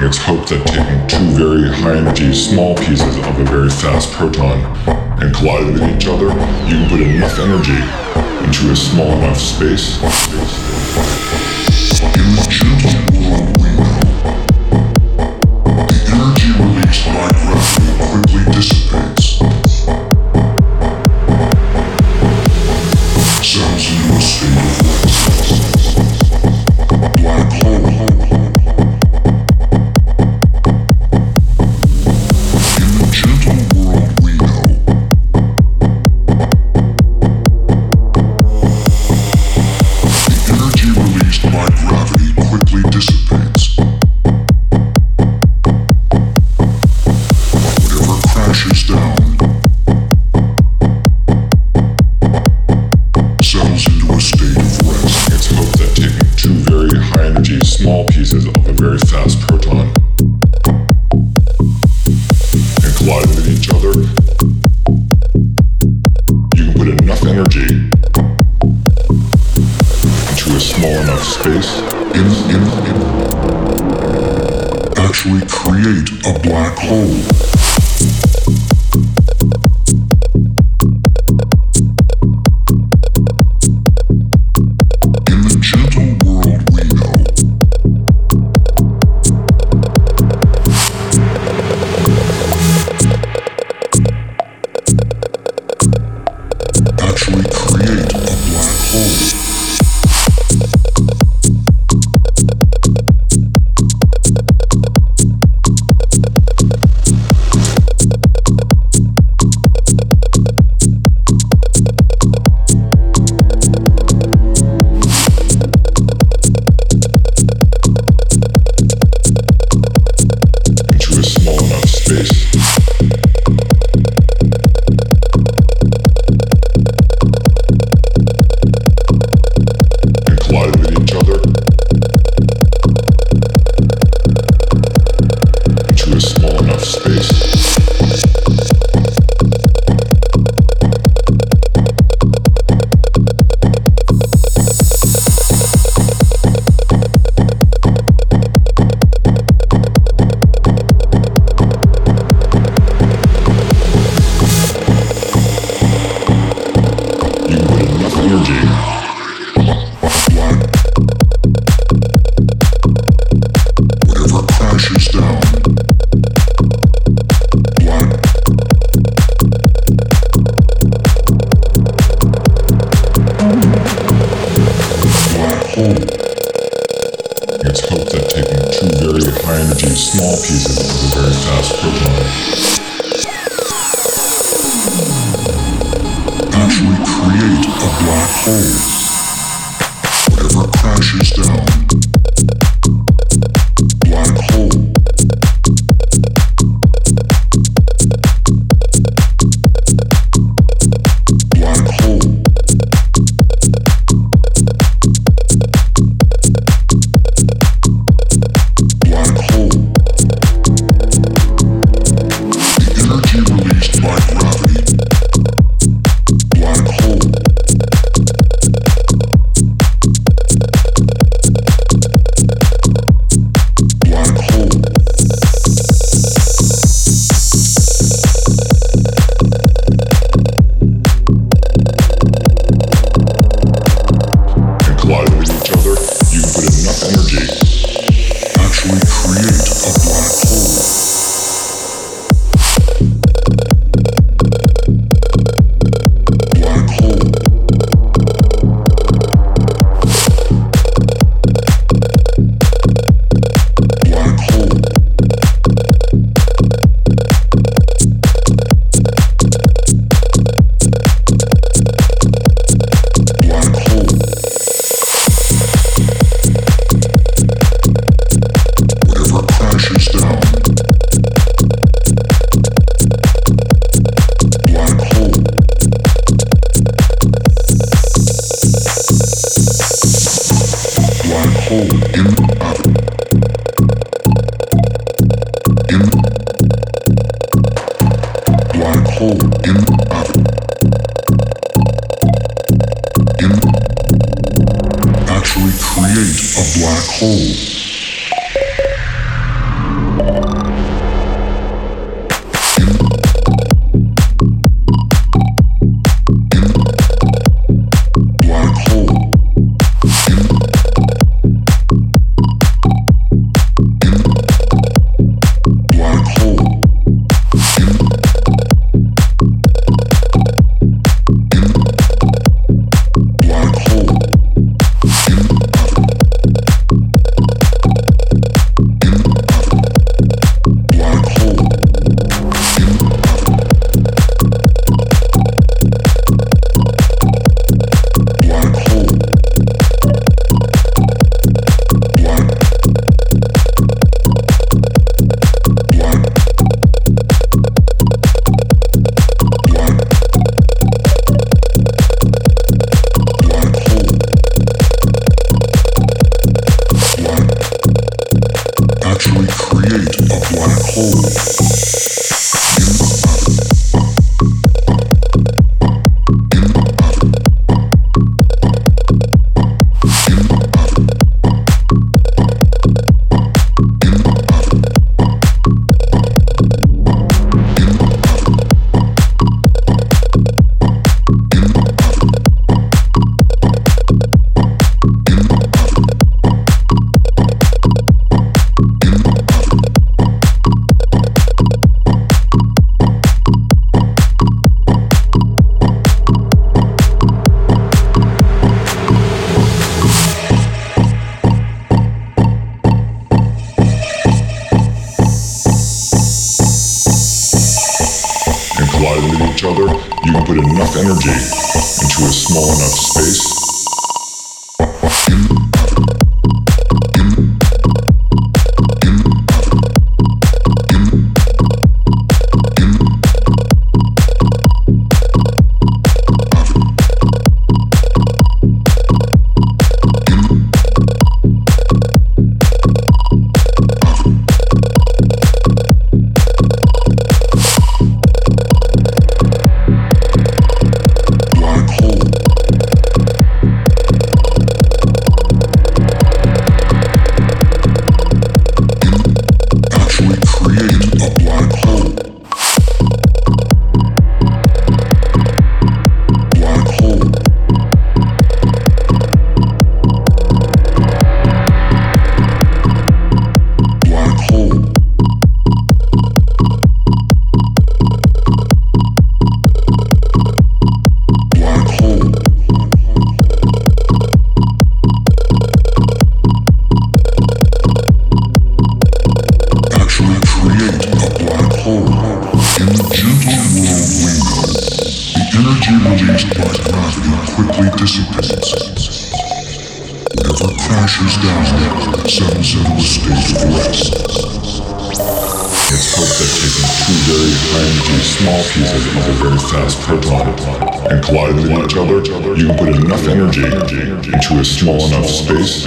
It's hoped that taking two very high energy small pieces of a very fast proton and colliding with each other, you can put enough energy into a small enough space. a black hole. It's hoped that taking two very high-energy small pieces of a very fast proton actually create a black hole. Whatever crashes down hole in Show. each other, you can put enough energy into a small enough space quickly dissipates. Never crashes down, sends into a state of rest. It's hope that taking two very tiny small pieces of a very fast proton and colliding with each other, you can put enough energy into a small enough space